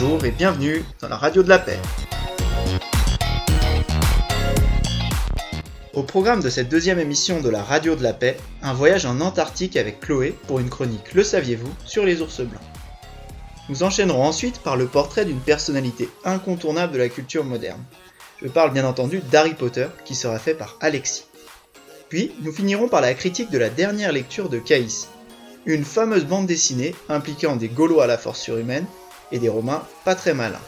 Bonjour et bienvenue dans la radio de la paix. Au programme de cette deuxième émission de la radio de la paix, un voyage en Antarctique avec Chloé pour une chronique Le saviez-vous sur les ours blancs. Nous enchaînerons ensuite par le portrait d'une personnalité incontournable de la culture moderne. Je parle bien entendu d'Harry Potter qui sera fait par Alexis. Puis nous finirons par la critique de la dernière lecture de Caïs, une fameuse bande dessinée impliquant des Gaulois à la force surhumaine et des Romains pas très malins.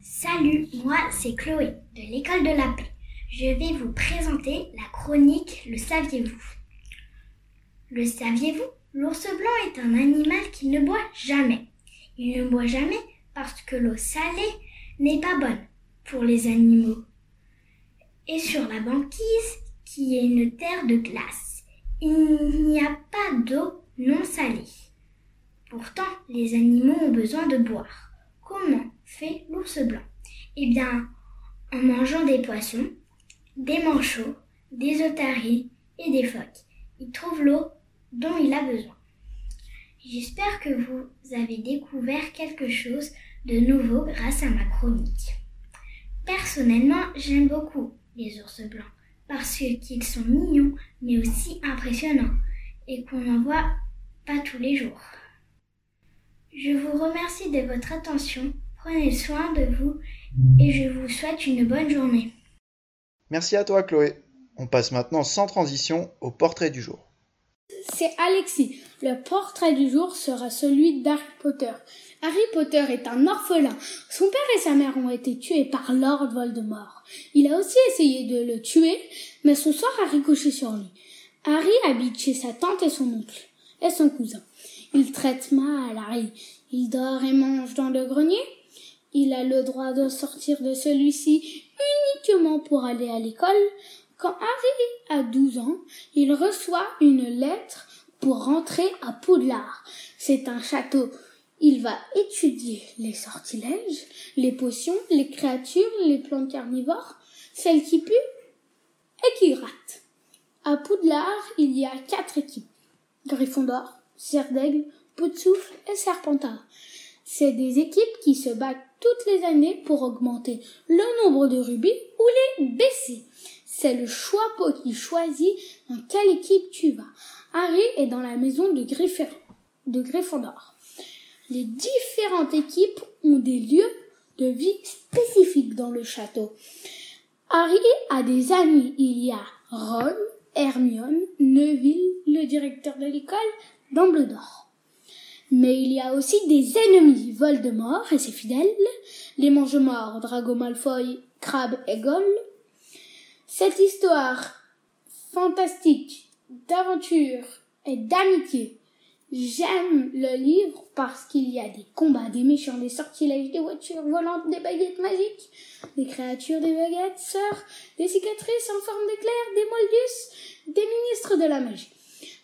Salut, moi c'est Chloé de l'école de la paix. Je vais vous présenter la chronique Le saviez-vous? Le saviez-vous? L'ours blanc est un animal qui ne boit jamais. Il ne boit jamais parce que l'eau salée n'est pas bonne pour les animaux. Et sur la banquise, qui est une terre de glace, il n'y a pas d'eau non salée. Pourtant, les animaux ont besoin de boire. Comment fait l'ours blanc? Eh bien, en mangeant des poissons, des manchots, des otaries et des phoques. Il trouve l'eau dont il a besoin. J'espère que vous avez découvert quelque chose de nouveau grâce à ma chronique. Personnellement, j'aime beaucoup les ours blancs parce qu'ils sont mignons mais aussi impressionnants et qu'on n'en voit pas tous les jours. Je vous remercie de votre attention, prenez soin de vous et je vous souhaite une bonne journée. Merci à toi Chloé. On passe maintenant sans transition au portrait du jour. C'est Alexis. Le portrait du jour sera celui d'Harry Potter. Harry Potter est un orphelin. Son père et sa mère ont été tués par Lord Voldemort. Il a aussi essayé de le tuer, mais son sort a ricoché sur lui. Harry habite chez sa tante et son oncle, et son cousin. Il traite mal Harry. Il dort et mange dans le grenier. Il a le droit de sortir de celui-ci uniquement pour aller à l'école. Quand Harry a douze ans, il reçoit une lettre pour rentrer à Poudlard. C'est un château il va étudier les sortilèges, les potions, les créatures, les plantes carnivores, celles qui puent et qui grattent. À Poudlard, il y a quatre équipes. Gryffondor, Serre d'Aigle, Souffle et Serpentard. C'est des équipes qui se battent toutes les années pour augmenter le nombre de rubis ou les baisser. C'est le choix qui choisit dans quelle équipe tu vas. Harry est dans la maison de, de Gryffondor. Les différentes équipes ont des lieux de vie spécifiques dans le château. Harry a des amis. Il y a Ron, Hermione, Neville, le directeur de l'école, Dumbledore. Mais il y a aussi des ennemis, Voldemort et ses fidèles, les mange-morts, Drago Malfoy, Crabbe et Goll. Cette histoire fantastique d'aventure et d'amitié J'aime le livre parce qu'il y a des combats, des méchants, des sortilèges, des voitures volantes, des baguettes magiques, des créatures, des baguettes, sœurs, des cicatrices en forme d'éclairs, des moldus, des ministres de la magie.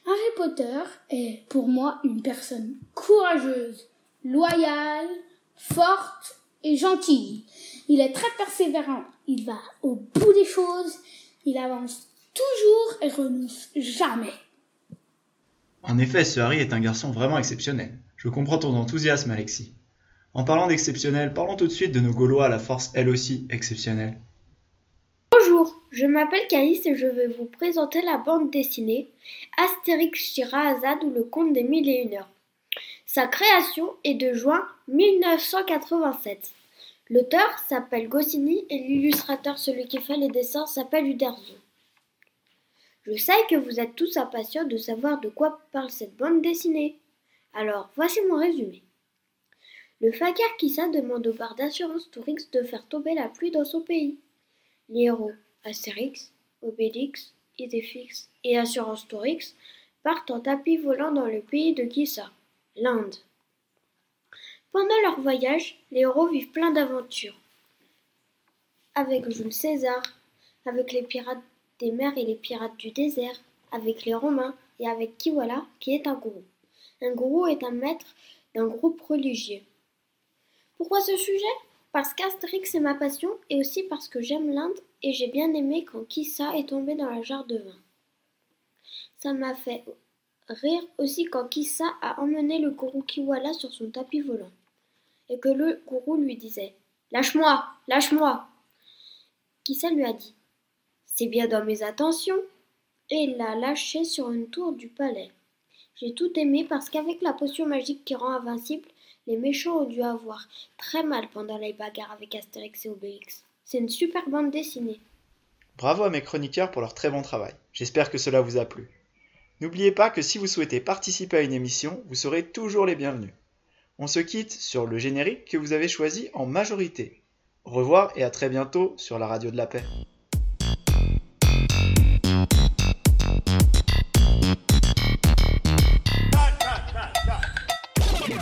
Harry Potter est pour moi une personne courageuse, loyale, forte et gentille. Il est très persévérant, il va au bout des choses, il avance toujours et renonce jamais. En effet, ce Harry est un garçon vraiment exceptionnel. Je comprends ton enthousiasme, Alexis. En parlant d'exceptionnel, parlons tout de suite de nos Gaulois à la force elle aussi exceptionnelle. Je m'appelle Caïs et je vais vous présenter la bande dessinée Astérix Shirazad ou le conte des mille et une heures. Sa création est de juin 1987. L'auteur s'appelle Goscinny et l'illustrateur, celui qui fait les dessins, s'appelle Uderzo. Je sais que vous êtes tous impatients de savoir de quoi parle cette bande dessinée. Alors, voici mon résumé. Le fakir Kissa demande au bar d'assurance Tourix de faire tomber la pluie dans son pays. Les héros Astérix, Obélix, Idéfix et Assurance Tourix partent en tapis volant dans le pays de Kissa, l'Inde. Pendant leur voyage, les héros vivent plein d'aventures. Avec Jules César, avec les pirates des mers et les pirates du désert, avec les Romains et avec Kiwala, qui est un gourou. Un gourou est un maître d'un groupe religieux. Pourquoi ce sujet? Parce qu'Astérix est ma passion et aussi parce que j'aime l'Inde et j'ai bien aimé quand Kissa est tombé dans la jarre de vin. Ça m'a fait rire aussi quand Kissa a emmené le gourou Kiwala sur son tapis volant, et que le gourou lui disait Lâche-moi, lâche-moi Kissa lui a dit C'est bien dans mes attentions, et l'a lâché sur une tour du palais. J'ai tout aimé parce qu'avec la potion magique qui rend invincible, les méchants ont dû avoir très mal pendant les bagarres avec Astérix et Obélix. C'est une super bande dessinée. Bravo à mes chroniqueurs pour leur très bon travail. J'espère que cela vous a plu. N'oubliez pas que si vous souhaitez participer à une émission, vous serez toujours les bienvenus. On se quitte sur le générique que vous avez choisi en majorité. Au revoir et à très bientôt sur la radio de la paix.